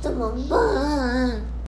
怎么办？